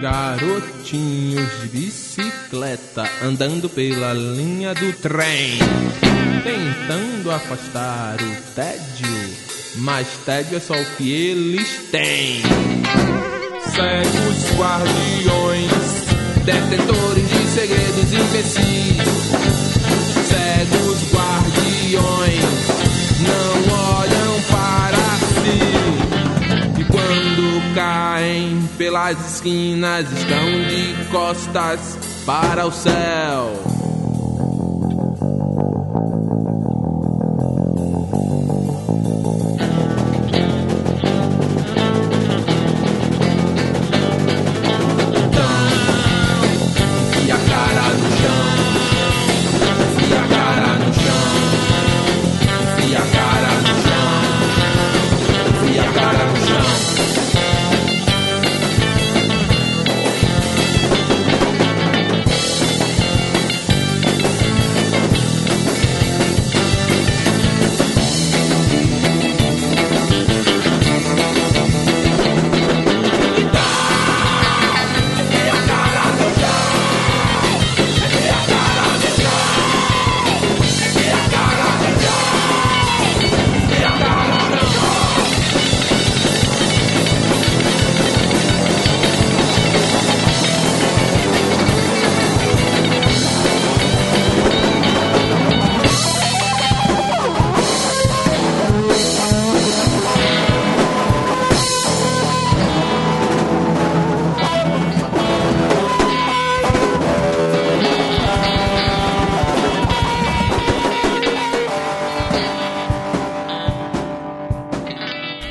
Garotinhos de bicicleta andando pela linha do trem, tentando afastar o tédio, mas tédio é só o que eles têm. Cegos guardiões, detentores de segredos imbecis, cegos guardiões, não olham para si e quando caem pelas esquinas estão de costas para o céu.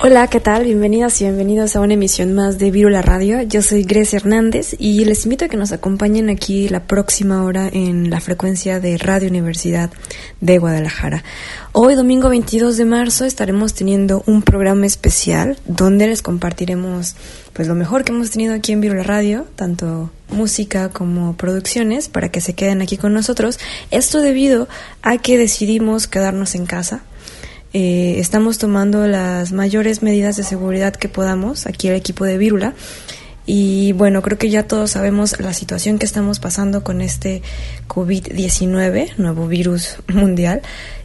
Hola, ¿qué tal? Bienvenidas y bienvenidos a una emisión más de Virula Radio. Yo soy Grecia Hernández y les invito a que nos acompañen aquí la próxima hora en la frecuencia de Radio Universidad de Guadalajara. Hoy, domingo 22 de marzo, estaremos teniendo un programa especial donde les compartiremos pues lo mejor que hemos tenido aquí en Virula Radio, tanto música como producciones, para que se queden aquí con nosotros. Esto debido a que decidimos quedarnos en casa. Eh, estamos tomando las mayores medidas de seguridad que podamos, aquí el equipo de Vírula. Y bueno, creo que ya todos sabemos la situación que estamos pasando con este COVID-19, nuevo virus mundial.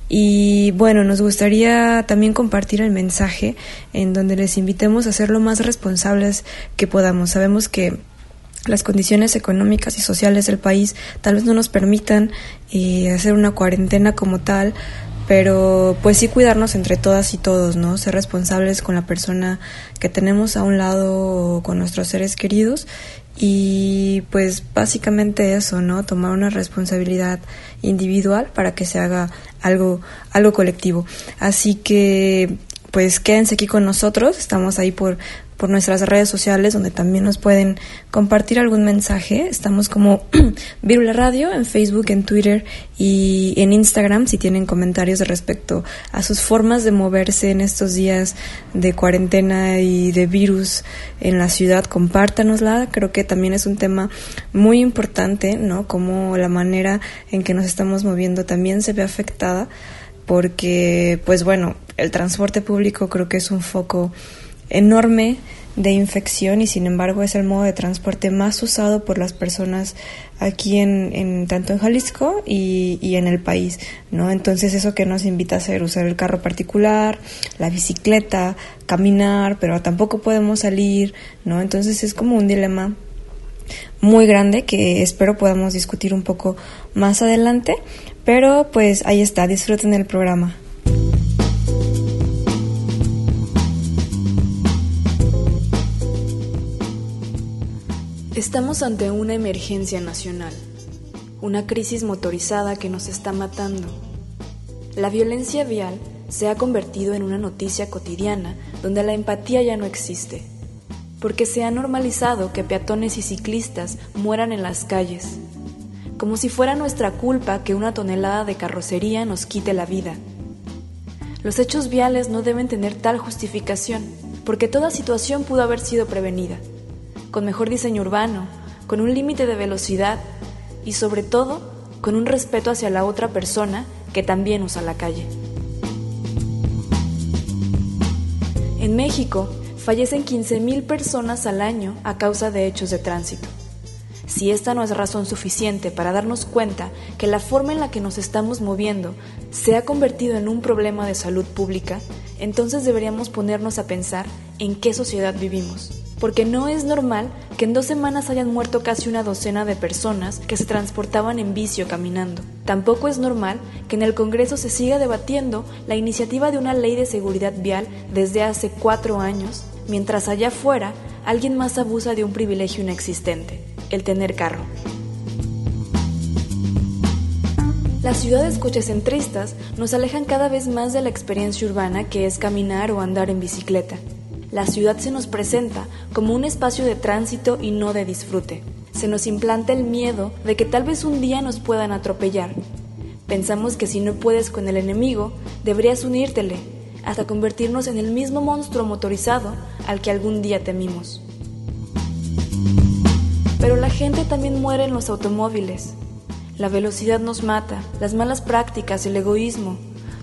Y bueno, nos gustaría también compartir el mensaje en donde les invitemos a ser lo más responsables que podamos. Sabemos que las condiciones económicas y sociales del país tal vez no nos permitan eh, hacer una cuarentena como tal, pero pues sí cuidarnos entre todas y todos, ¿no? Ser responsables con la persona que tenemos a un lado con nuestros seres queridos y pues básicamente eso, ¿no? Tomar una responsabilidad individual para que se haga algo algo colectivo. Así que pues quédense aquí con nosotros, estamos ahí por por nuestras redes sociales donde también nos pueden compartir algún mensaje. Estamos como Virula Radio en Facebook, en Twitter y en Instagram si tienen comentarios respecto a sus formas de moverse en estos días de cuarentena y de virus en la ciudad, compártanosla. Creo que también es un tema muy importante, ¿no? Como la manera en que nos estamos moviendo también se ve afectada porque, pues bueno, el transporte público creo que es un foco enorme de infección y sin embargo es el modo de transporte más usado por las personas aquí en, tanto en Jalisco y, y, en el país, ¿no? Entonces eso que nos invita a hacer, usar el carro particular, la bicicleta, caminar, pero tampoco podemos salir, ¿no? Entonces es como un dilema muy grande que espero podamos discutir un poco más adelante, pero pues ahí está, disfruten el programa. Estamos ante una emergencia nacional, una crisis motorizada que nos está matando. La violencia vial se ha convertido en una noticia cotidiana donde la empatía ya no existe, porque se ha normalizado que peatones y ciclistas mueran en las calles, como si fuera nuestra culpa que una tonelada de carrocería nos quite la vida. Los hechos viales no deben tener tal justificación, porque toda situación pudo haber sido prevenida con mejor diseño urbano, con un límite de velocidad, y sobre todo con un respeto hacia la otra persona que también usa la calle. En México fallecen 15.000 personas al año a causa de hechos de tránsito. Si esta no es razón suficiente para darnos cuenta que la forma en la que nos estamos moviendo se ha convertido en un problema de salud pública, entonces deberíamos ponernos a pensar en qué sociedad vivimos porque no es normal que en dos semanas hayan muerto casi una docena de personas que se transportaban en vicio caminando. Tampoco es normal que en el Congreso se siga debatiendo la iniciativa de una ley de seguridad vial desde hace cuatro años, mientras allá afuera alguien más abusa de un privilegio inexistente, el tener carro. Las ciudades cochecentristas nos alejan cada vez más de la experiencia urbana que es caminar o andar en bicicleta la ciudad se nos presenta como un espacio de tránsito y no de disfrute. Se nos implanta el miedo de que tal vez un día nos puedan atropellar. Pensamos que si no puedes con el enemigo, deberías unírtele, hasta convertirnos en el mismo monstruo motorizado al que algún día temimos. Pero la gente también muere en los automóviles. La velocidad nos mata, las malas prácticas, el egoísmo,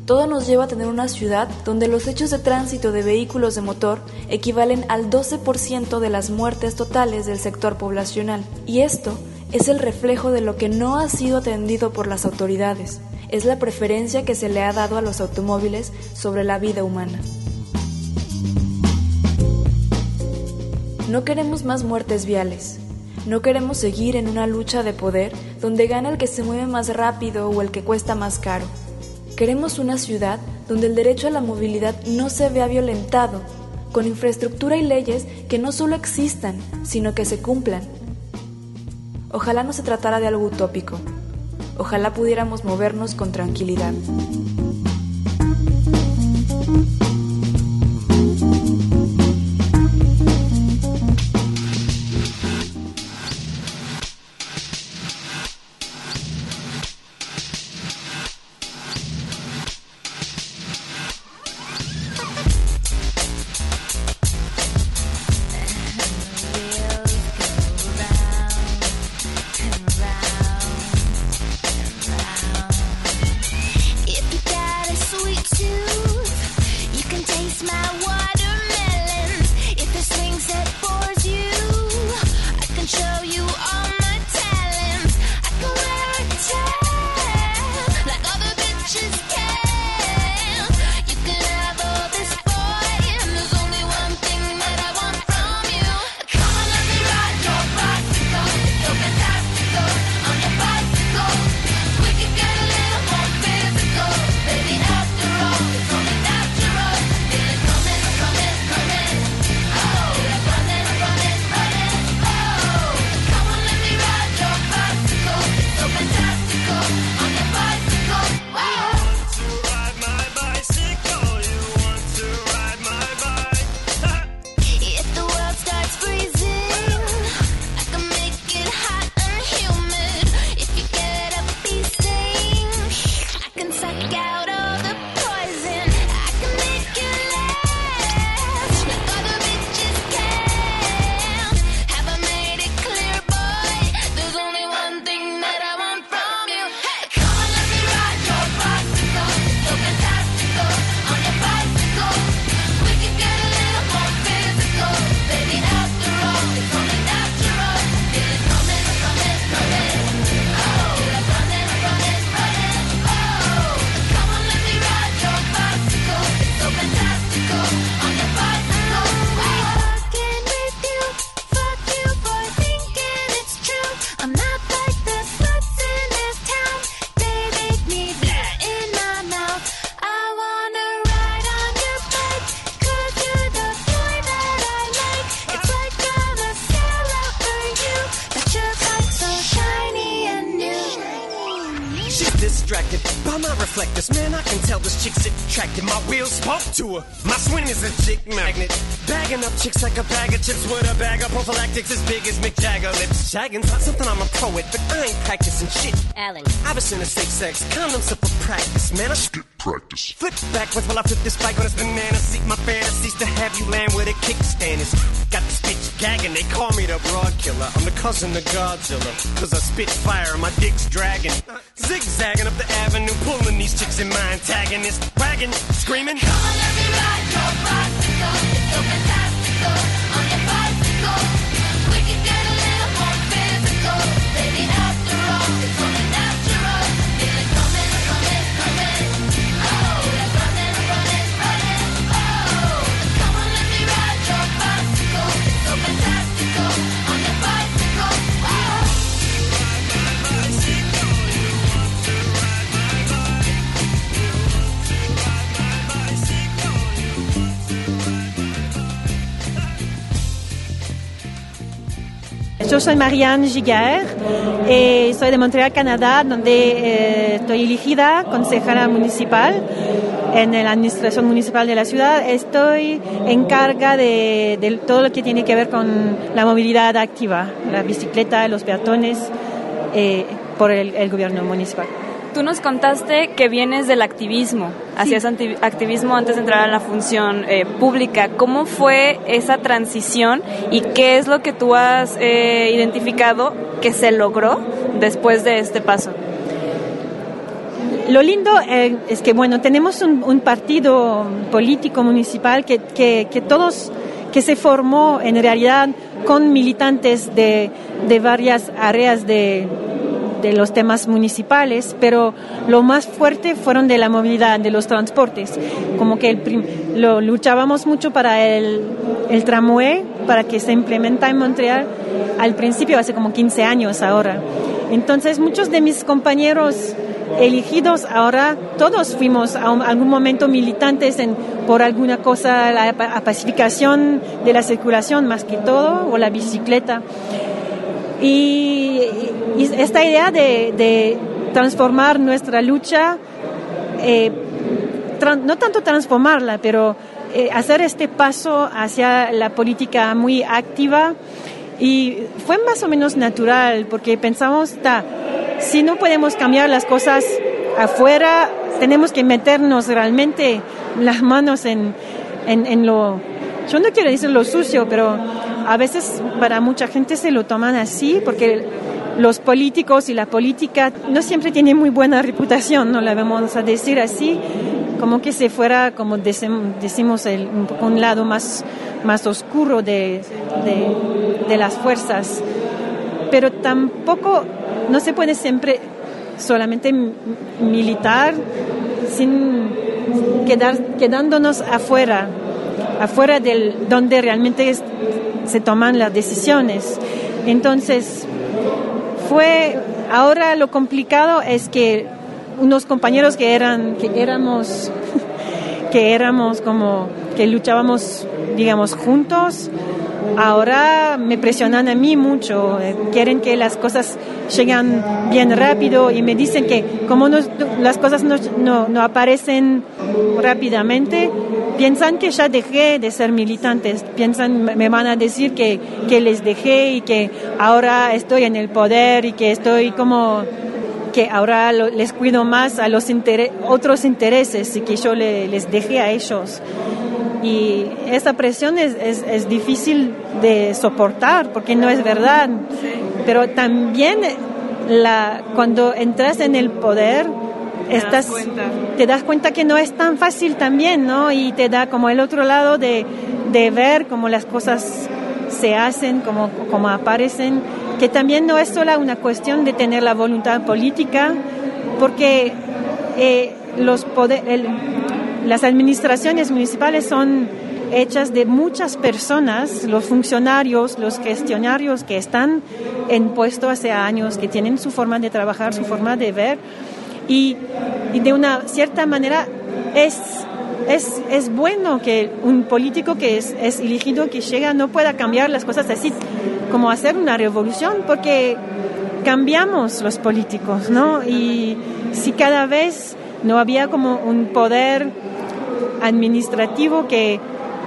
todo nos lleva a tener una ciudad donde los hechos de tránsito de vehículos de motor equivalen al 12% de las muertes totales del sector poblacional. Y esto es el reflejo de lo que no ha sido atendido por las autoridades. Es la preferencia que se le ha dado a los automóviles sobre la vida humana. No queremos más muertes viales. No queremos seguir en una lucha de poder donde gana el que se mueve más rápido o el que cuesta más caro. Queremos una ciudad donde el derecho a la movilidad no se vea violentado, con infraestructura y leyes que no solo existan, sino que se cumplan. Ojalá no se tratara de algo utópico. Ojalá pudiéramos movernos con tranquilidad. Shagging's not something I'm a poet, but I ain't practicing shit. Alan. I've been a safe sex, condoms up for practice, man. I skip practice. Flip backwards while I flip this bike on this banana seat. My fantasies to have you land with a kickstand is got this bitch gagging. They call me the broad killer. I'm the cousin of Godzilla. Cause I spit fire and my dick's dragging. Zigzagging up the avenue, pulling these chicks in my antagonist. Bragging, screaming. Come on, let me ride your bicycle. It's so fantastical Yo soy Marianne Giguer y soy de Montreal, Canadá, donde eh, estoy elegida consejera municipal en la administración municipal de la ciudad. Estoy en carga de, todo lo que tiene que ver con la movilidad activa, la bicicleta, los peatones, eh, por el gobierno municipal. Tú nos contaste que vienes del activismo, hacías activismo antes de entrar a la función eh, pública. ¿Cómo fue esa transición y qué es lo que tú has eh, identificado que se logró después de este paso? Lo lindo eh, es que, bueno, tenemos un, un partido político municipal que, que, que todos, que se formó en realidad con militantes de, de varias áreas de, de los temas municipales, pero lo más fuerte fueron de la movilidad, de los transportes. Como que el lo luchábamos mucho para el, el tramway, para que se implementa en Montreal al principio, hace como 15 años ahora. Entonces, muchos de mis compañeros elegidos ahora, todos fuimos a un- algún momento militantes en, por alguna cosa, la pa- pacificación de la circulación más que todo, o la bicicleta. Y, esta idea de, transformar nuestra lucha, eh, no tanto transformarla, pero eh, hacer este paso hacia la política muy activa. Y fue más o menos natural, porque pensamos, ta, si no podemos cambiar las cosas afuera, tenemos que meternos realmente las manos en, en lo, yo no quiero decir lo sucio, pero a veces para mucha gente se lo toman así, porque los políticos y la política no siempre tienen muy buena reputación, no la vamos a decir así, como que se fuera, como decim- decimos, el, un, lado más, más oscuro de, de, de las fuerzas. Pero tampoco, no se puede siempre solamente militar sin quedar, quedándonos afuera, afuera del donde realmente es- se toman las decisiones. Entonces, fue ahora lo complicado es que unos compañeros que eran que éramos que éramos como que luchábamos digamos juntos ahora me presionan a mí mucho eh, quieren que las cosas llegan bien rápido y me dicen que como no- las cosas no, no, aparecen rápidamente piensan que ya dejé de ser militantes piensan me van a decir que, que les dejé y que ahora estoy en el poder y que estoy como que ahora les cuido más a los otros intereses y que yo le- les dejé a ellos. Y esa presión es, es, es difícil de soportar porque no es verdad. Pero también la, cuando entras en el poder, estás, te das cuenta que no es tan fácil también, ¿no? Y te da como el otro lado de, de ver cómo las cosas se hacen, cómo, cómo aparecen, que también no es solo una cuestión de tener la voluntad política, porque eh, los poder, el- las administraciones municipales son hechas de muchas personas, los funcionarios, los gestionarios que están en puesto hace años, que tienen su forma de trabajar, su forma de ver, y, de una cierta manera es, es, es bueno que un político que es elegido, que llega, no pueda cambiar las cosas así, como hacer una revolución, porque cambiamos los políticos, ¿no? Y si cada vez no había como un poder administrativo que,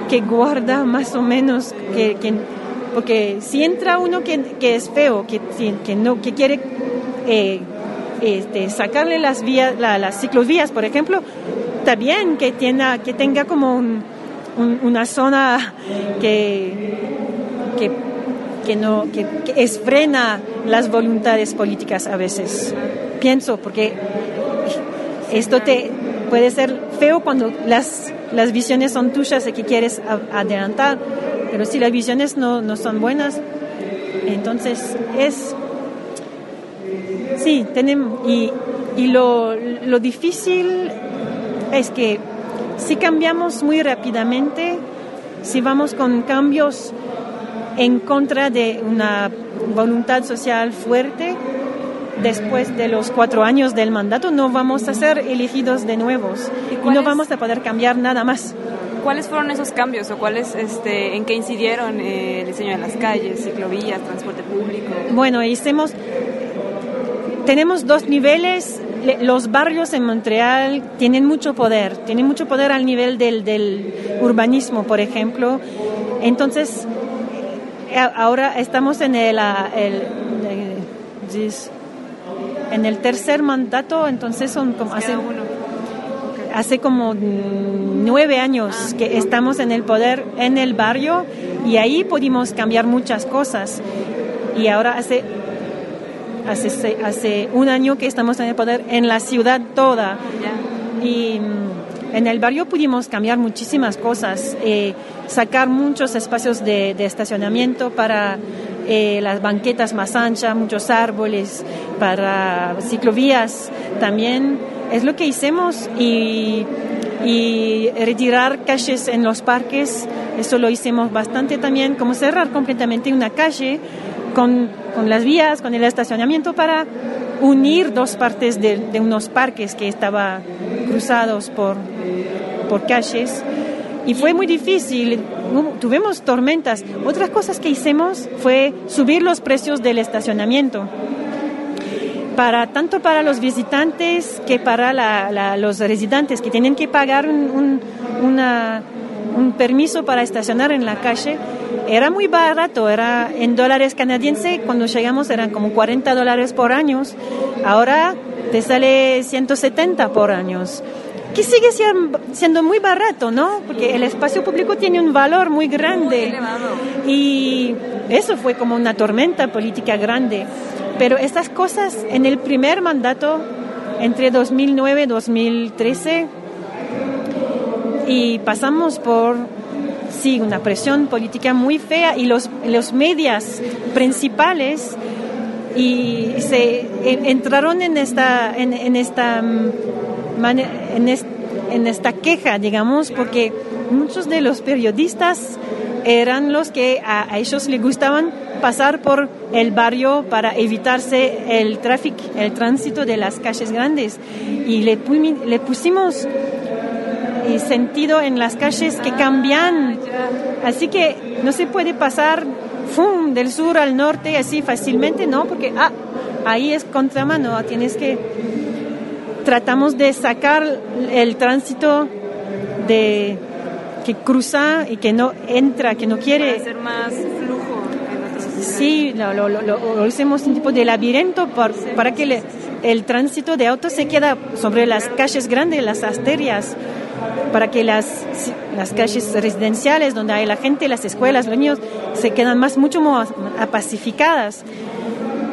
que guarda más o menos, que, que- porque si entra uno que, que es feo, que, que, no, que quiere eh, este, sacarle las vías, la- las ciclovías, por ejemplo, bien que, tenga, que tenga como un- un- una zona que, que, que no, que, las voluntades políticas a veces. Pienso, porque esto te puede ser feo cuando las, las visiones son tuyas y que quieres adelantar, pero si las visiones no, no son buenas, entonces es... Sí, tenemos... Y, y lo, lo difícil es que si cambiamos muy rápidamente, si vamos con cambios en contra de una voluntad social fuerte, después de los cuatro años del mandato no vamos a ser elegidos de nuevos ¿Y no vamos a poder cambiar nada más. ¿Cuáles fueron esos cambios o cuáles, este, en qué incidieron eh, el diseño de las calles, ciclovías, transporte público? Bueno, hicimos, tenemos dos niveles. Le- Los barrios en Montreal tienen mucho poder, tienen mucho poder al nivel del, del urbanismo, por ejemplo. Entonces, eh, ahora estamos en el, el, dis- en el tercer mandato, entonces son como hace, como nueve años que estamos en el poder en el barrio y ahí pudimos cambiar muchas cosas. Y ahora hace, hace, hace un año que estamos en el poder en la ciudad toda. Y mm, en el barrio pudimos cambiar muchísimas cosas, eh, sacar muchos espacios de, de estacionamiento para eh, las banquetas más anchas, muchos árboles, para ciclovías también. Es lo que hicimos y, retirar calles en los parques, eso lo hicimos bastante también, como cerrar completamente una calle con, con las vías, con el estacionamiento para unir dos partes de, de unos parques que estaban cruzados por, por calles. Y fue muy difícil, tuvimos tormentas. Otras cosas que hicimos fue subir los precios del estacionamiento. Para, tanto para los visitantes que para la- la- los residentes que tienen que pagar un permiso para estacionar en la calle. Era muy barato, era en dólares canadienses, cuando llegamos eran como 40 dólares por año. Ahora te sale 170 por años que sigue sien- siendo muy barato, ¿no? Porque el espacio público tiene un valor muy grande. elevado. Y eso fue como una tormenta política grande. Pero estas cosas en el primer mandato, entre 2009 y 2013, y pasamos por, sí, una presión política muy fea y los, los medios principales y se en- entraron en esta en, en esta mm, en, es- en esta queja digamos porque muchos de los periodistas eran los que a, ellos les gustaban pasar por el barrio para evitarse el tráfico el tránsito de las calles grandes y le pusimos eh, sentido en las calles que cambian Así que no se puede pasar ¡fum! del sur al norte así fácilmente, ¿no? Porque ah, ahí es contramano, tienes que... Tratamos de sacar el tránsito de que cruza y que no entra, que no quiere... Para hacer más flujo Sí, lo, lo, lo, lo- hacemos un tipo de laberinto por- para que le- el tránsito de autos se queda sobre las calles grandes, las arterias, para que las, las calles residenciales donde hay la gente, las escuelas, los niños, se quedan más, mucho más pacificadas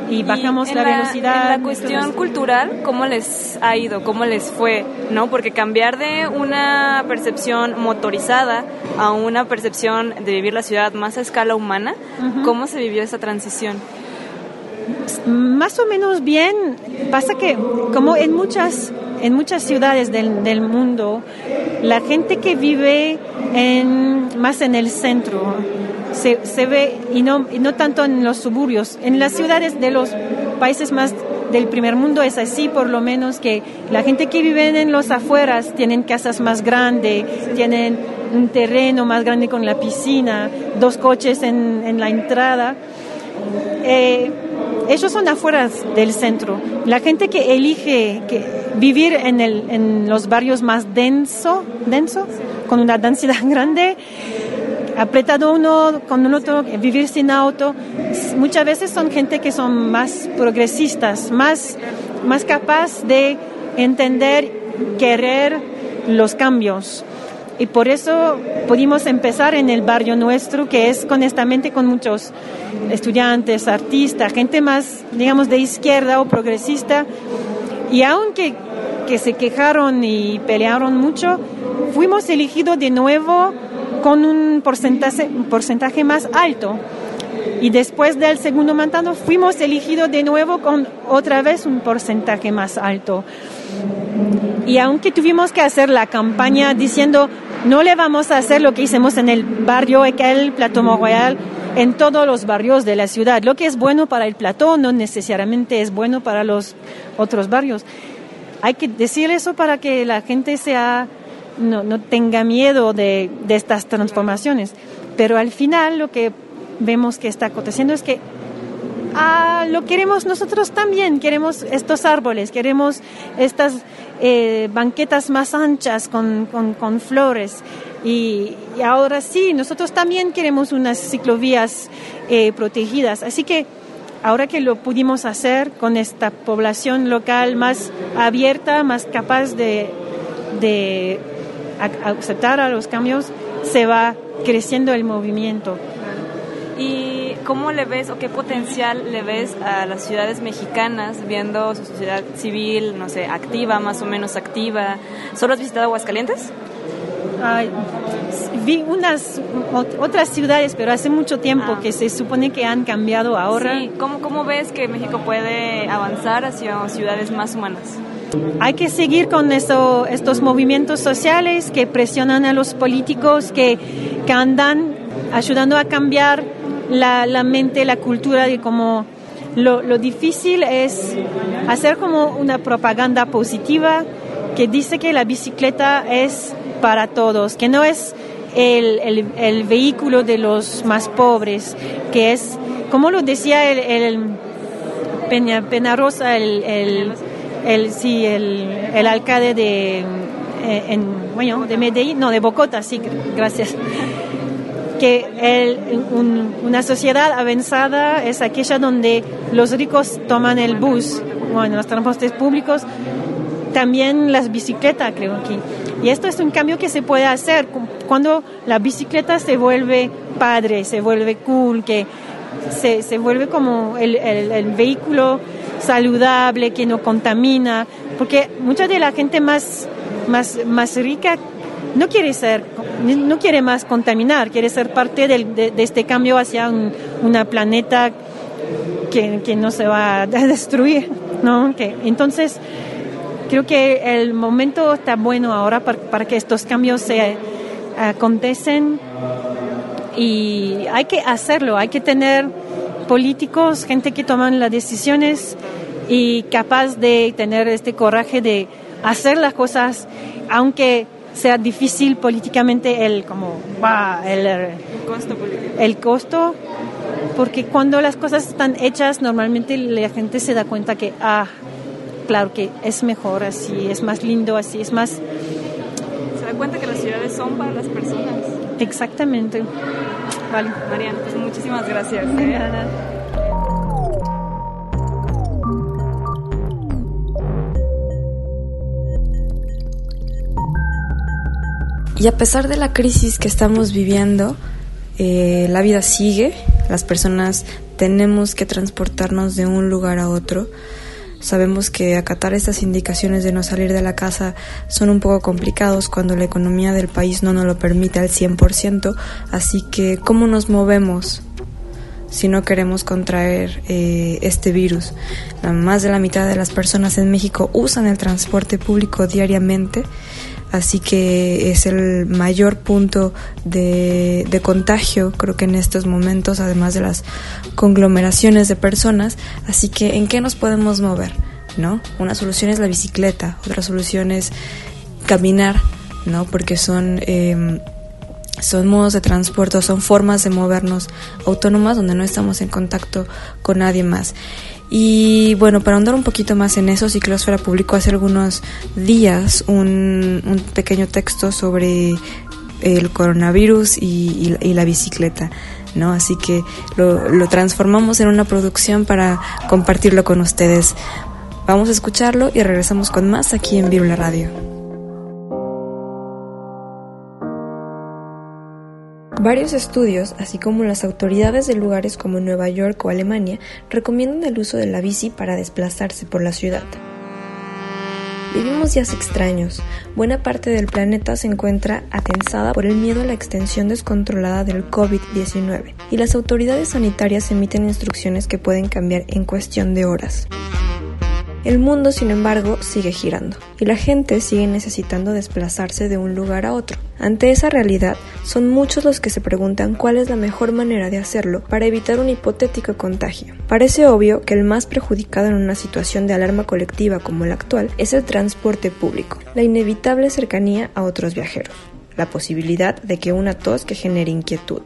y bajamos en la, velocidad. En la cuestión cultural, ¿cómo les ha ido? ¿Cómo les fue? ¿No? Porque cambiar de una percepción motorizada a una percepción de vivir la ciudad más a escala humana, ¿cómo se vivió esa transición? Más o menos bien. Pasa que, como en muchas, en muchas ciudades del, del mundo, la gente que vive en, más en el centro se, se ve, y no, y no tanto en los suburbios, en las ciudades de los países más del primer mundo es así, por lo menos que la gente que vive en los afueras tienen casas más grandes, tienen un terreno más grande con la piscina, dos coches en, en la entrada. Eh, ellos son afuera del centro. La gente que elige que vivir en, el, en los barrios más denso, denso, con una densidad grande, apretado uno con un otro, vivir sin auto, muchas veces son gente que son más progresistas, más, más capaz de entender, querer los cambios. Y por eso pudimos empezar en el barrio nuestro, que es honestamente con muchos estudiantes, artistas, gente más, digamos, de izquierda o progresista. Y aunque que se quejaron y pelearon mucho, fuimos elegidos de nuevo con un porcentaje, porcentaje más alto. Y después del segundo mandato fuimos elegidos de nuevo con otra vez un porcentaje más alto. Y aunque tuvimos que hacer la campaña diciendo no le vamos a hacer lo que hicimos en el barrio Ekel, Plateau Royal, en todos los barrios de la ciudad. Lo que es bueno para el Plateau no necesariamente es bueno para los otros barrios. Hay que decir eso para que la gente sea, no, no tenga miedo de, de estas transformaciones. Pero al final lo que vemos que está aconteciendo es que ah, lo queremos nosotros también, queremos estos árboles, queremos estas eh, banquetas más anchas con, con, flores. Y, ahora sí, nosotros también queremos unas ciclovías eh, protegidas. Así que ahora que lo pudimos hacer con esta población local más abierta, más capaz de a- aceptar a los cambios, se va creciendo el movimiento. ¿Y cómo le ves o qué potencial le ves a las ciudades mexicanas viendo su sociedad civil, no sé, activa, más o menos activa? ¿Solo has visitado Aguascalientes? Vi unas ot- otras ciudades, pero hace mucho tiempo Ah. que se supone que han cambiado ahora. Sí. ¿Cómo, ¿Cómo ves que México puede avanzar hacia ciudades más humanas? Hay que seguir con eso, estos movimientos sociales que presionan a los políticos, que, que andan ayudando a cambiar la, la mente, la cultura de cómo lo, lo difícil es hacer como una propaganda positiva que dice que la bicicleta es para todos, que no es el, el- vehículo de los más pobres, que es, como lo decía el, el Peña, Peñarosa, el, el, sí, el, el alcalde de, eh, en, bueno, de Medellín, no, de Bogotá, sí, gracias. Que el- un- una sociedad avanzada es aquella donde los ricos toman el bus, bueno, los transportes públicos, también las bicicletas, creo aquí. Y esto es un cambio que se puede hacer cu- cuando la bicicleta se vuelve padre, se vuelve cool, que se, se vuelve como el, el- vehículo saludable, que no contamina, porque mucha de la gente más, más, más rica no quiere ser, no quiere más contaminar, quiere ser parte del- de, de este cambio hacia un una planeta que, que no se va a destruir, ¿no? Que, entonces, creo que el momento está bueno ahora para, para que estos cambios se acontecen y hay que hacerlo, hay que tener políticos, gente que toman las decisiones y capaz de tener este coraje de hacer las cosas, aunque sea difícil políticamente el como va el, Costo político. el costo, porque cuando las cosas están hechas, normalmente la gente se da cuenta que, ah, claro que es mejor así, es más lindo así, es más Se da cuenta que las ciudades son para las personas. Exactamente. Vale. Mariana, pues muchísimas gracias. ¿eh? Y a pesar de la crisis que estamos viviendo, eh, la vida sigue, las personas tenemos que transportarnos de un lugar a otro. Sabemos que acatar estas indicaciones de no salir de la casa son un poco complicados cuando la economía del país no nos lo permite al 100%, así que ¿cómo nos movemos? Si no queremos contraer eh, este virus. Más de la mitad de las personas en México usan el transporte público diariamente, así que es el mayor punto de, de contagio, creo que en estos momentos, además de las conglomeraciones de personas. Así que, ¿en qué nos podemos mover? ¿No? Una solución es la bicicleta, otra solución es caminar, ¿no? Porque son eh, son modos de transporte, son formas de movernos autónomas donde no estamos en contacto con nadie más. Y bueno, para ahondar un poquito más en eso, Ciclosfera publicó hace algunos días un, un pequeño texto sobre el coronavirus y, y- la bicicleta. ¿no? Así que lo, lo transformamos en una producción para compartirlo con ustedes. Vamos a escucharlo y regresamos con más aquí en Virula Radio. Varios estudios, así como las autoridades de lugares como Nueva York o Alemania, recomiendan el uso de la bici para desplazarse por la ciudad. Vivimos días extraños. Buena parte del planeta se encuentra atensada por el miedo a la extensión descontrolada del COVID-19 y las autoridades sanitarias emiten instrucciones que pueden cambiar en cuestión de horas. El mundo, sin embargo, sigue girando y la gente sigue necesitando desplazarse de un lugar a otro. Ante esa realidad, son muchos los que se preguntan cuál es la mejor manera de hacerlo para evitar un hipotético contagio. Parece obvio que el más perjudicado en una situación de alarma colectiva como la actual es el transporte público, la inevitable cercanía a otros viajeros, la posibilidad de que una tos que genere inquietud,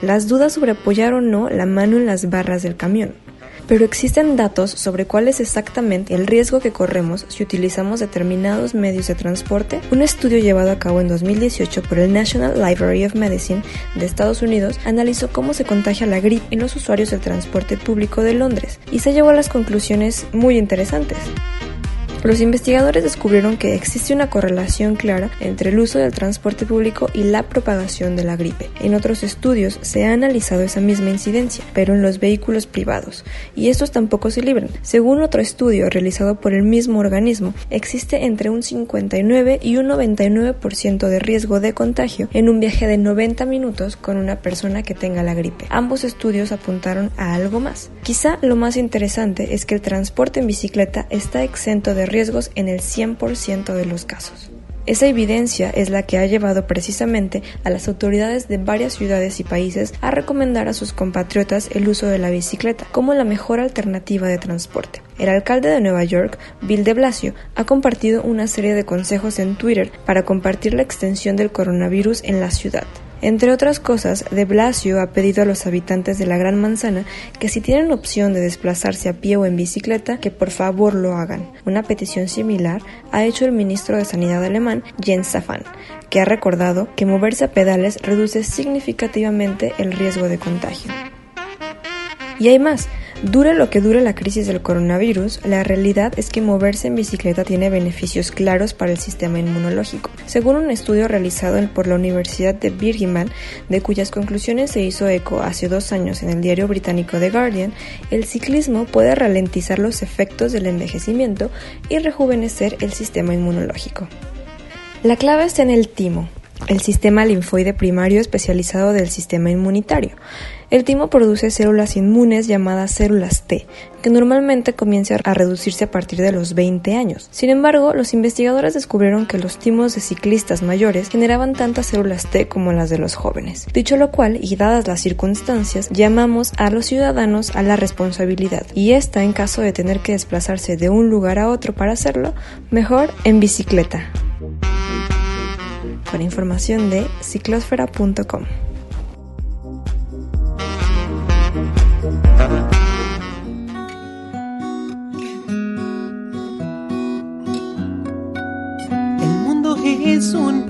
las dudas sobre apoyar o no la mano en las barras del camión, pero existen datos sobre cuál es exactamente el riesgo que corremos si utilizamos determinados medios de transporte. Un estudio llevado a cabo en 2018 por el National Library of Medicine de Estados Unidos analizó cómo se contagia la gripe en los usuarios del transporte público de Londres y se llegó a las conclusiones muy interesantes. Los investigadores descubrieron que existe una correlación clara entre el uso del transporte público y la propagación de la gripe. En otros estudios se ha analizado esa misma incidencia, pero en los vehículos privados, y estos tampoco se libran. Según otro estudio realizado por el mismo organismo, existe entre un 59 y un 99% de riesgo de contagio en un viaje de 90 minutos con una persona que tenga la gripe. Ambos estudios apuntaron a algo más. Quizá lo más interesante es que el transporte en bicicleta está exento de riesgos en el 100% de los casos. Esa evidencia es la que ha llevado precisamente a las autoridades de varias ciudades y países a recomendar a sus compatriotas el uso de la bicicleta como la mejor alternativa de transporte. El alcalde de Nueva York, Bill de Blasio, ha compartido una serie de consejos en Twitter para compartir la extensión del coronavirus en la ciudad. Entre otras cosas, de Blasio ha pedido a los habitantes de la Gran Manzana que si tienen opción de desplazarse a pie o en bicicleta, que por favor lo hagan. Una petición similar ha hecho el ministro de Sanidad alemán, Jens Safan, que ha recordado que moverse a pedales reduce significativamente el riesgo de contagio. Y hay más. Dure lo que dure la crisis del coronavirus, la realidad es que moverse en bicicleta tiene beneficios claros para el sistema inmunológico. Según un estudio realizado por la Universidad de Birmingham, de cuyas conclusiones se hizo eco hace dos años en el diario británico The Guardian, el ciclismo puede ralentizar los efectos del envejecimiento y rejuvenecer el sistema inmunológico. La clave está en el timo, el sistema linfoide primario especializado del sistema inmunitario. El timo produce células inmunes llamadas células T, que normalmente comienzan a reducirse a partir de los 20 años. Sin embargo, los investigadores descubrieron que los timos de ciclistas mayores generaban tantas células T como las de los jóvenes. Dicho lo cual, y dadas las circunstancias, llamamos a los ciudadanos a la responsabilidad, y esta en caso de tener que desplazarse de un lugar a otro para hacerlo, mejor en bicicleta. Con información de ciclosfera.com.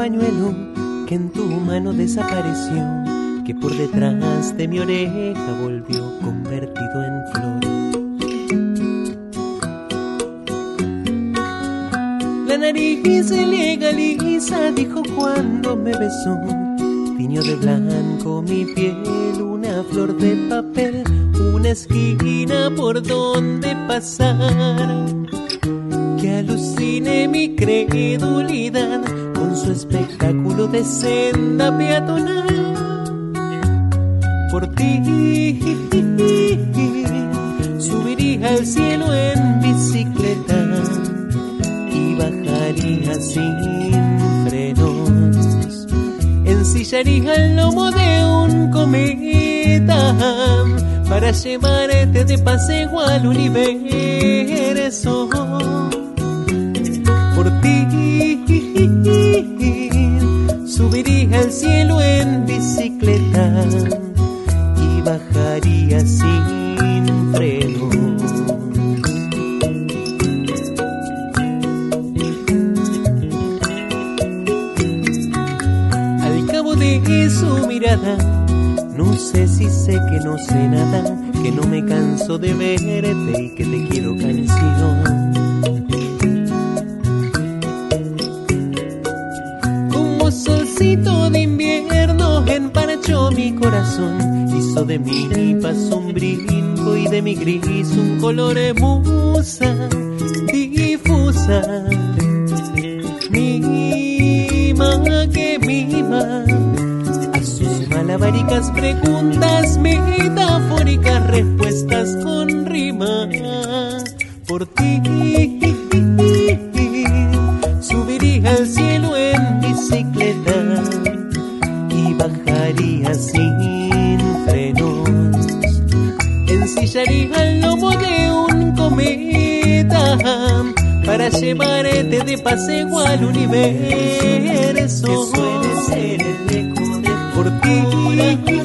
pañuelo que en tu mano desapareció, que por detrás de mi oreja volvió convertido en flor. La nariz se legaliza, dijo cuando me besó. Tiñó de blanco mi piel, una flor de papel, una esquina por donde pasar alucine mi credulidad con su espectáculo de senda peatonal. Por ti subiría al cielo en bicicleta y bajaría sin frenos. Ensillaría el lomo de un cometa para llevarte de paseo al universo y bajaría sin freno. Al cabo de su mirada, no sé si sé que no sé nada, que no me canso de verte y que te quiero canción. solcito de invierno en paracho corazón hizo de mi paz un brinco y de mi gris un color musa difusa. Mima que mima a sus malabaricas preguntas, metafóricas respuestas con rima. Por ti para llevarte de paseo al universo. Que suele ser el eco de por ti.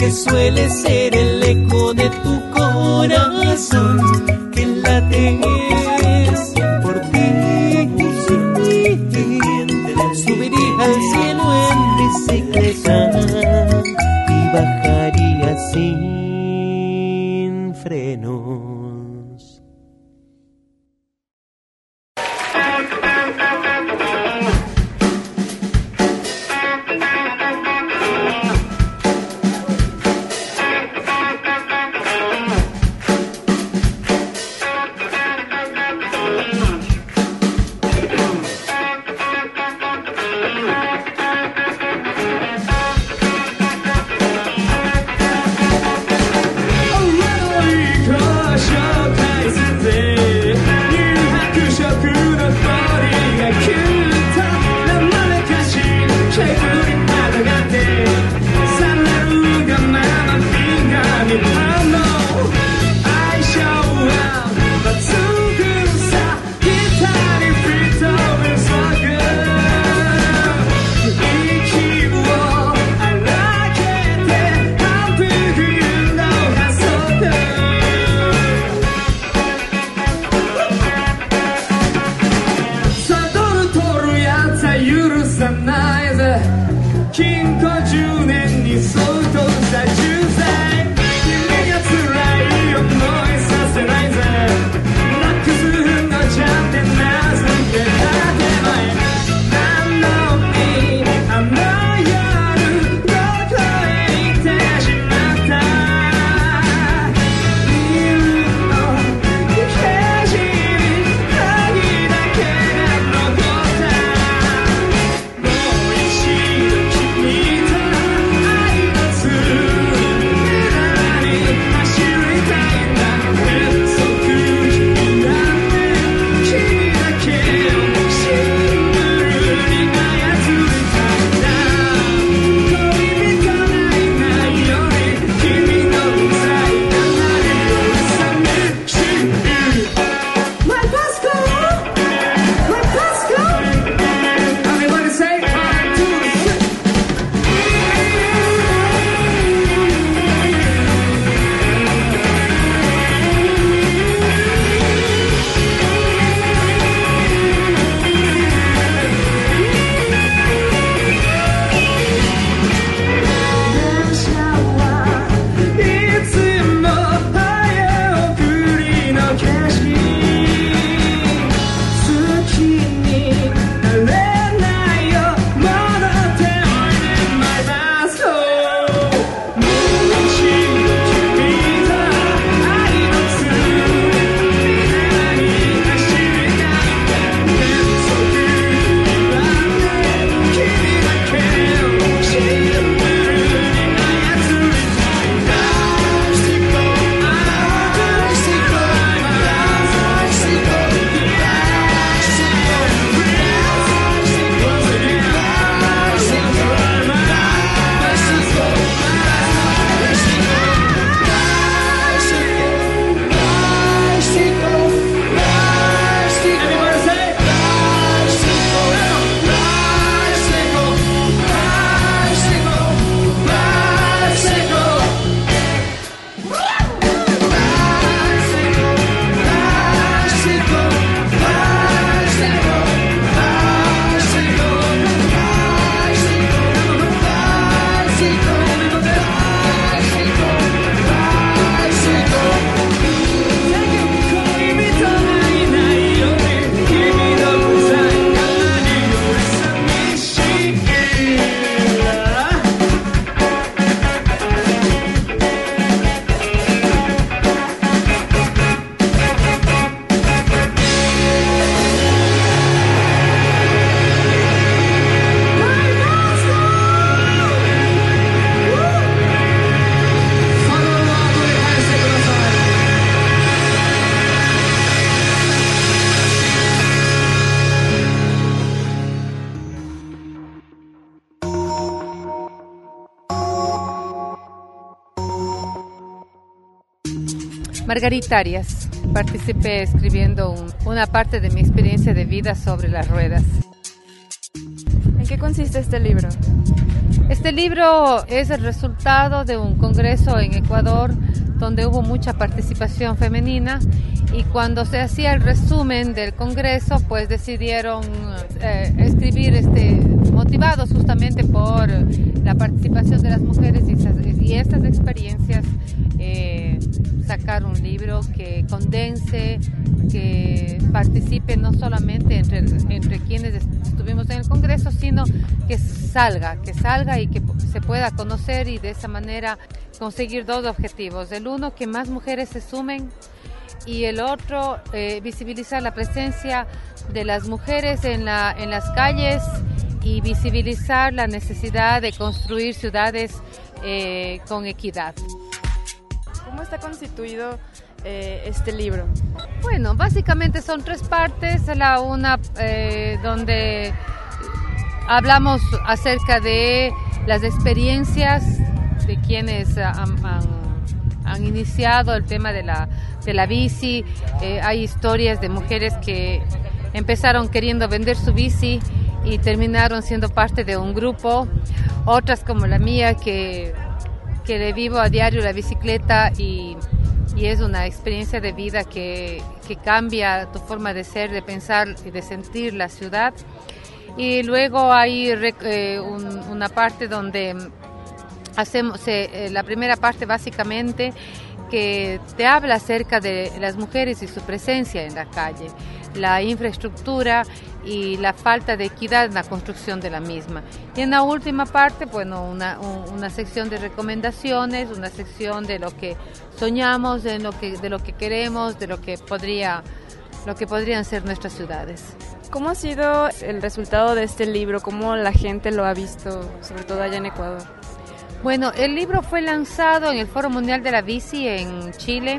Que suele ser el eco de tu corazón que late Margarita Arias. Participé escribiendo un- una parte de mi experiencia de vida sobre las ruedas. ¿En qué consiste este libro? Este libro es el resultado de un congreso en Ecuador donde hubo mucha participación femenina y cuando se hacía el resumen del congreso pues decidieron eh, escribir este motivados justamente por la participación de las mujeres y, esas- y estas experiencias eh, sacar un libro que condense que participe no solamente entre, quienes estuvimos en el Congreso, sino que salga, que salga y que se pueda conocer y de esa manera conseguir dos objetivos. El uno, que más mujeres se sumen y el otro, eh, visibilizar la presencia de las mujeres en, la, en las calles y visibilizar la necesidad de construir ciudades eh, con equidad. ¿Cómo está constituido eh, este libro? Bueno, básicamente son tres partes. La una eh, donde hablamos acerca de las experiencias de quienes han, iniciado el tema de la, de la bici. Eh, hay historias de mujeres que empezaron queriendo vender su bici y terminaron siendo parte de un grupo. Otras como la mía que, que le vivo a diario la bicicleta y y es una experiencia de vida que, que cambia tu forma de ser, de pensar y de sentir la ciudad. Y luego hay eh, un- una parte donde hacemos, eh, la primera parte básicamente que te habla acerca de las mujeres y su presencia en la calle, la infraestructura y la falta de equidad en la construcción de la misma. Y en la última parte, bueno, una, un- una sección de recomendaciones, una sección de lo que soñamos, de lo que, de lo que queremos, de lo que podría, lo que podrían ser nuestras ciudades. ¿Cómo ha sido el resultado de este libro? ¿Cómo la gente lo ha visto, sobre todo allá en Ecuador? Bueno, el libro fue lanzado en el Foro Mundial de la Bici en Chile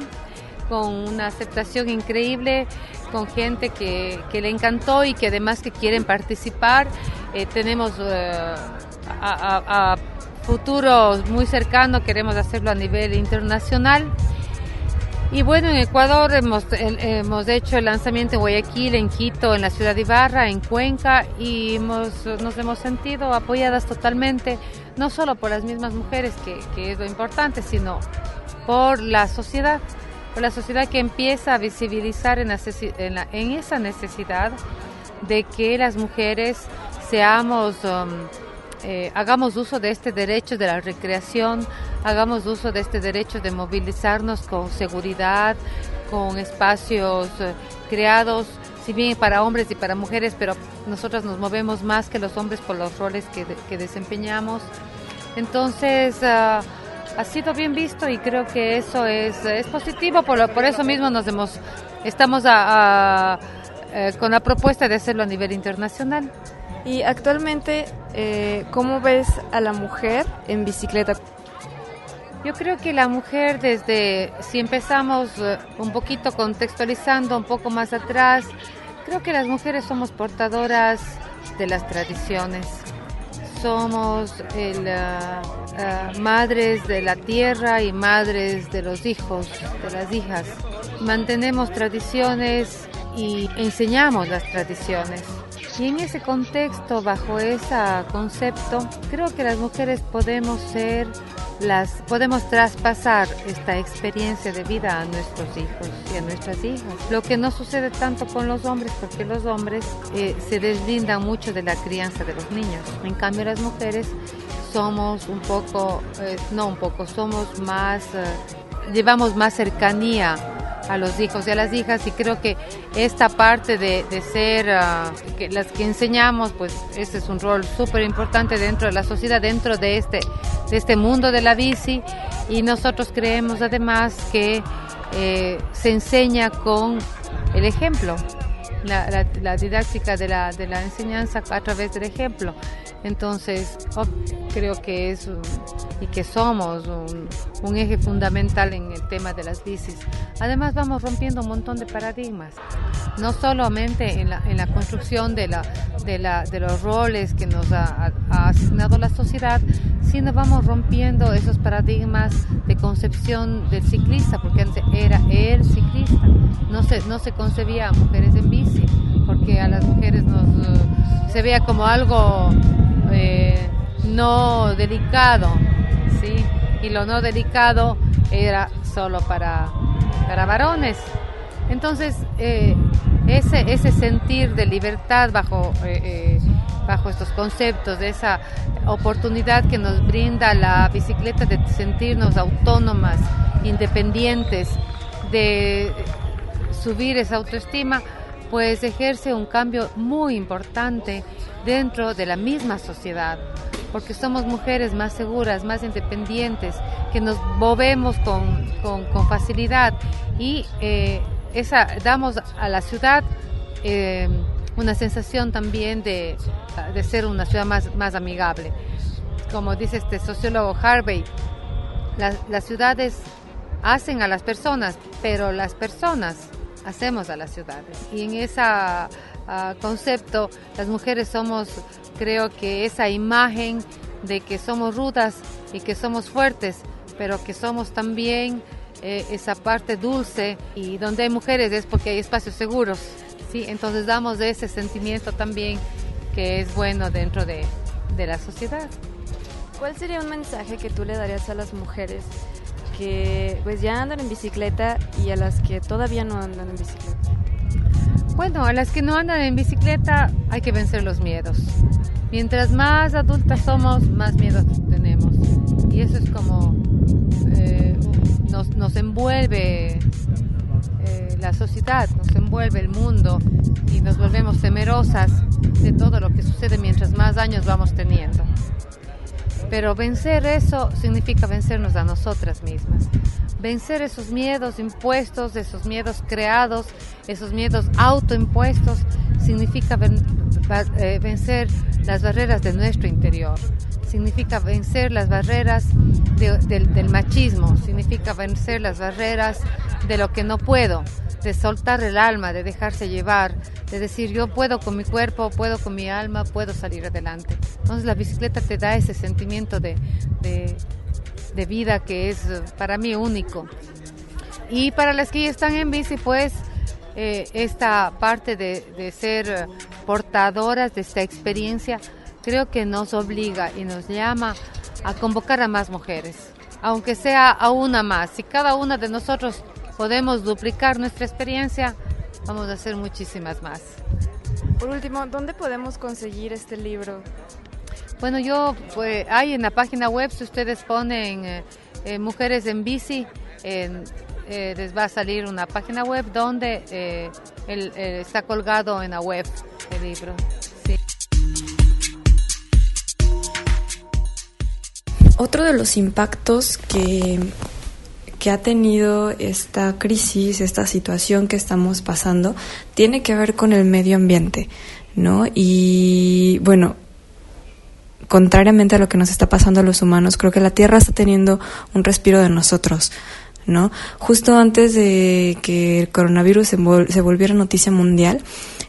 con una aceptación increíble, con gente que, que le encantó y que además que quieren participar. Eh, tenemos eh, a, a- futuros muy cercanos, queremos hacerlo a nivel internacional. Y bueno, en Ecuador hemos, hemos hecho el lanzamiento en Guayaquil, en Quito, en la ciudad de Ibarra, en Cuenca y hemos, nos hemos sentido apoyadas totalmente, no solo por las mismas mujeres, que, que es lo importante, sino por la sociedad, la sociedad que empieza a visibilizar en, esa necesidad de que las mujeres seamos, um, eh, hagamos uso de este derecho de la recreación, hagamos uso de este derecho de movilizarnos con seguridad, con espacios eh, creados, si bien para hombres y para mujeres, pero nosotras nos movemos más que los hombres por los roles que, que desempeñamos. Entonces, ah, ha sido bien visto y creo que eso es, es positivo, por, lo- por eso mismo nos hemos, estamos a- a, eh, con la propuesta de hacerlo a nivel internacional. Y actualmente, eh, ¿cómo ves a la mujer en bicicleta? Yo creo que la mujer desde, si empezamos eh, un poquito contextualizando un poco más atrás, creo que las mujeres somos portadoras de las tradiciones. Somos el, ah, ah, madres de la tierra y madres de los hijos, de las hijas. Mantenemos tradiciones y enseñamos las tradiciones. Y en ese contexto, bajo ese concepto, creo que las mujeres podemos ser las podemos traspasar esta experiencia de vida a nuestros hijos y a nuestras hijas. Lo que no sucede tanto con los hombres, porque los hombres eh, se deslindan mucho de la crianza de los niños. En cambio, las mujeres somos un poco, eh, no un poco, somos más, eh, llevamos más cercanía a los hijos y a las hijas y creo que esta parte de, ser ah, que las que enseñamos pues este es un rol súper importante dentro de la sociedad dentro de este de este mundo de la bici. Y nosotros creemos además que eh, se enseña con el ejemplo la, la- la didáctica de la, de la enseñanza a través del ejemplo entonces oh, creo que es y que somos un, eje fundamental en el tema de las bicis. Además vamos rompiendo un montón de paradigmas, no solamente en la, en la construcción de, la, de, la, de los roles que nos ha, ha- ha asignado la sociedad, sino vamos rompiendo esos paradigmas de concepción del ciclista, porque antes era el ciclista. No se, no se concebía a mujeres en bici, porque a las mujeres nos, eh, se veía como algo no delicado, ¿sí? Y lo no delicado era solo para, para varones. Entonces, eh, ese, ese sentir de libertad bajo, eh, eh, bajo estos conceptos, de esa oportunidad que nos brinda la bicicleta de sentirnos autónomas, independientes, de subir esa autoestima, pues ejerce un cambio muy importante dentro de la misma sociedad, porque somos mujeres más seguras, más independientes, que nos movemos con, con- con facilidad y eh, esa, damos a la ciudad eh, una sensación también de, de ser una ciudad más, más amigable. Como dice este sociólogo Harvey, las, las ciudades hacen a las personas, pero las personas hacemos a las ciudades. Y en concepto, las mujeres somos, creo que esa imagen de que somos rudas y que somos fuertes, pero que somos también eh, esa parte dulce y donde hay mujeres es porque hay espacios seguros. ¿sí? Entonces damos ese sentimiento también que es bueno dentro de, de la sociedad. ¿Cuál sería un mensaje que tú le darías a las mujeres que pues ya andan en bicicleta y a las que todavía no andan en bicicleta? Bueno, a las que no andan en bicicleta hay que vencer los miedos. Mientras más adultas somos, más miedos tenemos. Y eso es como eh, nos, nos envuelve eh, la sociedad, nos envuelve el mundo y nos volvemos temerosas de todo lo que sucede mientras más años vamos teniendo. Pero vencer eso significa vencernos a nosotras mismas. Vencer esos miedos impuestos, esos miedos creados, esos miedos autoimpuestos, significa eh, vencer las barreras de nuestro interior. Significa vencer las barreras de- del, del machismo, significa vencer las barreras de lo que no puedo, de soltar el alma, de dejarse llevar, de decir yo puedo con mi cuerpo, puedo con mi alma, puedo salir adelante. Entonces la bicicleta te da ese sentimiento de, de, vida que es eh, para mí único. Y para las que ya están en bici, pues eh, esta parte de, de ser portadoras de esta experiencia creo que nos obliga y nos llama a convocar a más mujeres, aunque sea a una más. Si cada una de nosotros podemos duplicar nuestra experiencia, vamos a hacer muchísimas más. Por último, ¿dónde podemos conseguir este libro? Bueno, yo, pues, hay en la página web, si ustedes ponen eh, eh, Mujeres en Bici, en- eh, les va a salir una página web donde el- está colgado en la web el libro. Sí. Otro de los impactos que, que ha tenido esta crisis, esta situación que estamos pasando, tiene que ver con el medio ambiente, ¿no? Y bueno, contrariamente a lo que nos está pasando a los humanos, creo que la Tierra está teniendo un respiro de nosotros, ¿no? Justo antes de que el coronavirus se, vol- se volviera noticia mundial,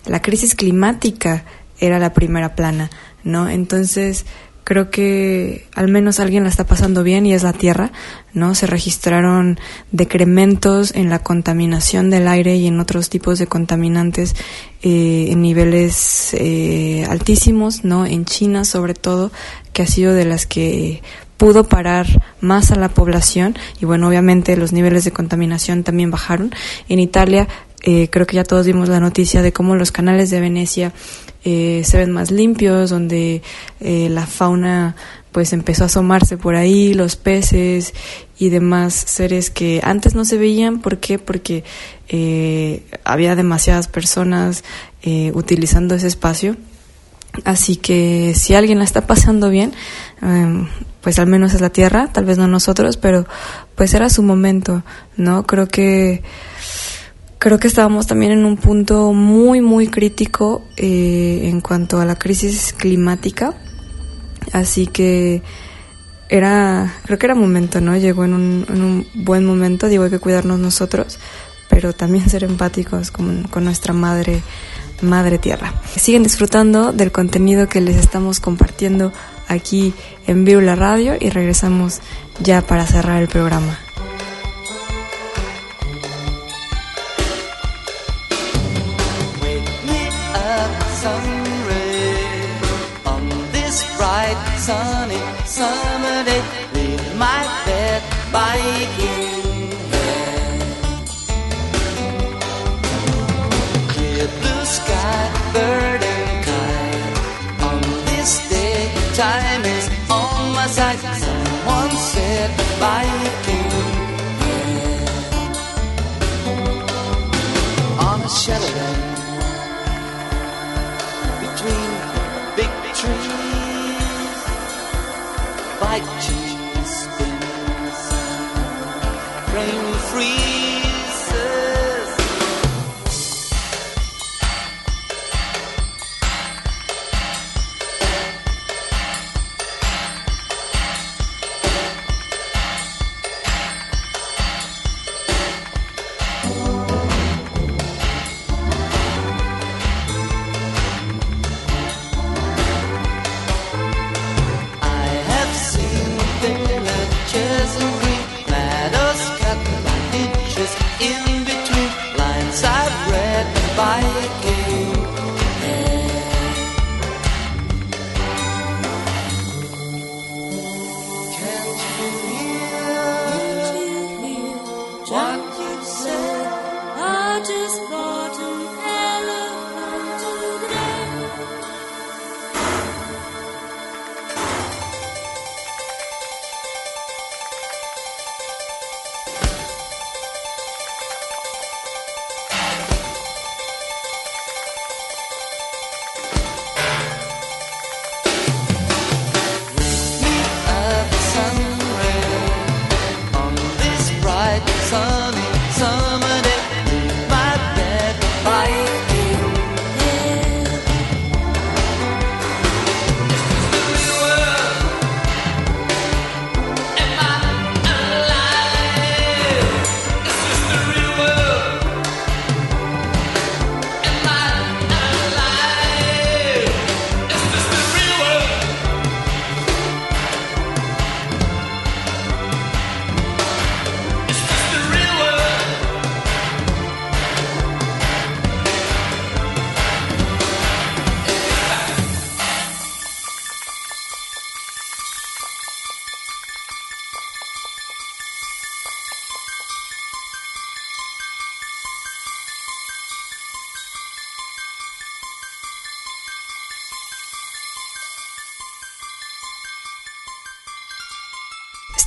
la crisis climática era la primera plana, ¿no? Entonces, creo que al menos alguien la está pasando bien y es la Tierra, ¿no? Se registraron decrementos en la contaminación del aire y en otros tipos de contaminantes eh, en niveles eh, altísimos, ¿no? En China, sobre todo, que ha sido de las que pudo parar más a la población y bueno, obviamente los niveles de contaminación también bajaron. En Italia, eh, creo que ya todos vimos la noticia de cómo los canales de Venecia eh, se ven más limpios, donde eh, la fauna pues empezó a asomarse por ahí, los peces y demás seres que antes no se veían. ¿Por qué? Porque eh, había demasiadas personas eh, utilizando ese espacio. Así que si alguien la está pasando bien, em, pues al menos es la Tierra, tal vez no nosotros, pero pues era su momento, ¿no? Creo que creo que estábamos también en un punto muy muy crítico eh, en cuanto a la crisis climática, así que era creo que era momento, ¿no? Llegó en un, en un buen momento, digo hay que cuidarnos nosotros, pero también ser empáticos con, con nuestra madre Madre Tierra. Siguen disfrutando del contenido que les estamos compartiendo aquí en Vivo la Radio y regresamos ya para cerrar el programa. Bright, sunny summer day. Leave my bed biking Clear blue sky, bird and kite. On this day, time is on my side. Someone said biking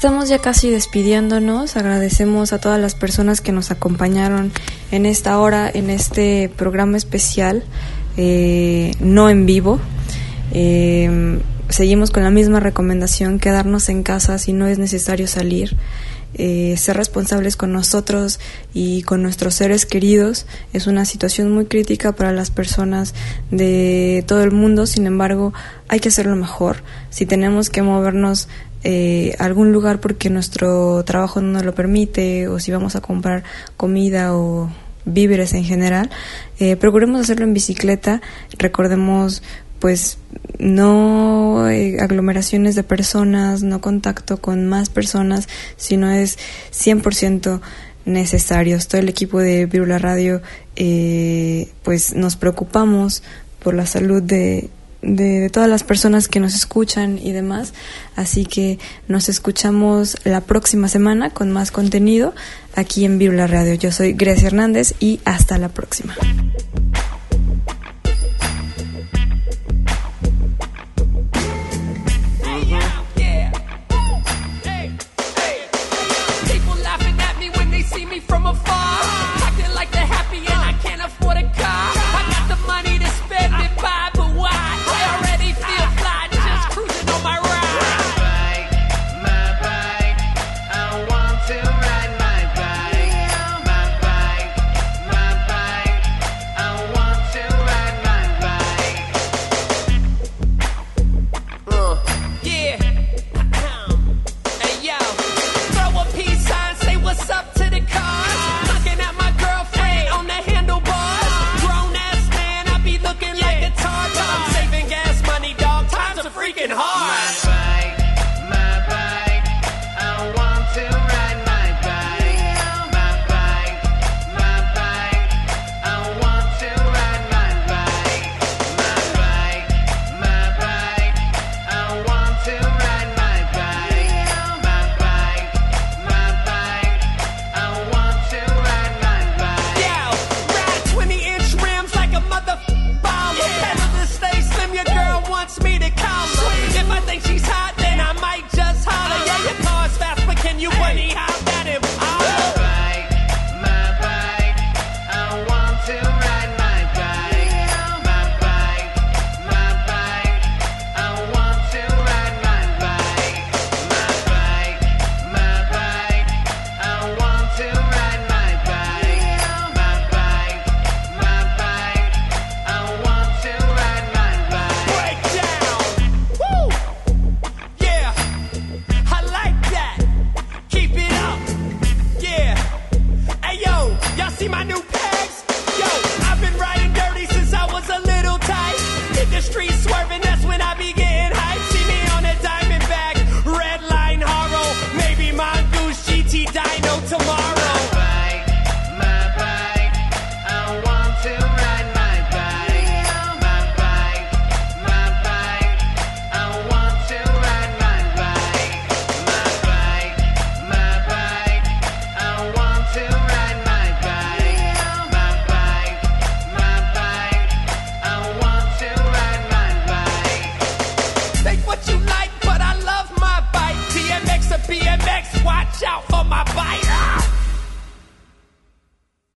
Estamos ya casi despidiéndonos. Agradecemos a todas las personas que nos acompañaron en esta hora, en este programa especial, eh, no en vivo. Eh, seguimos con la misma recomendación, quedarnos en casa si no es necesario salir. Eh, ser responsables con nosotros y con nuestros seres queridos es una situación muy crítica para las personas de todo el mundo, sin embargo hay que hacerlo mejor. Si tenemos que movernos eh, algún lugar porque nuestro trabajo no nos lo permite o si vamos a comprar comida o víveres en general, eh, procuremos hacerlo en bicicleta, recordemos pues no eh, aglomeraciones de personas, no contacto con más personas, sino es 100% necesario. Todo el equipo de Virula Radio eh, pues nos preocupamos por la salud de, de, todas las personas que nos escuchan y demás. Así que nos escuchamos la próxima semana con más contenido aquí en Virula Radio. Yo soy Grecia Hernández y hasta la próxima.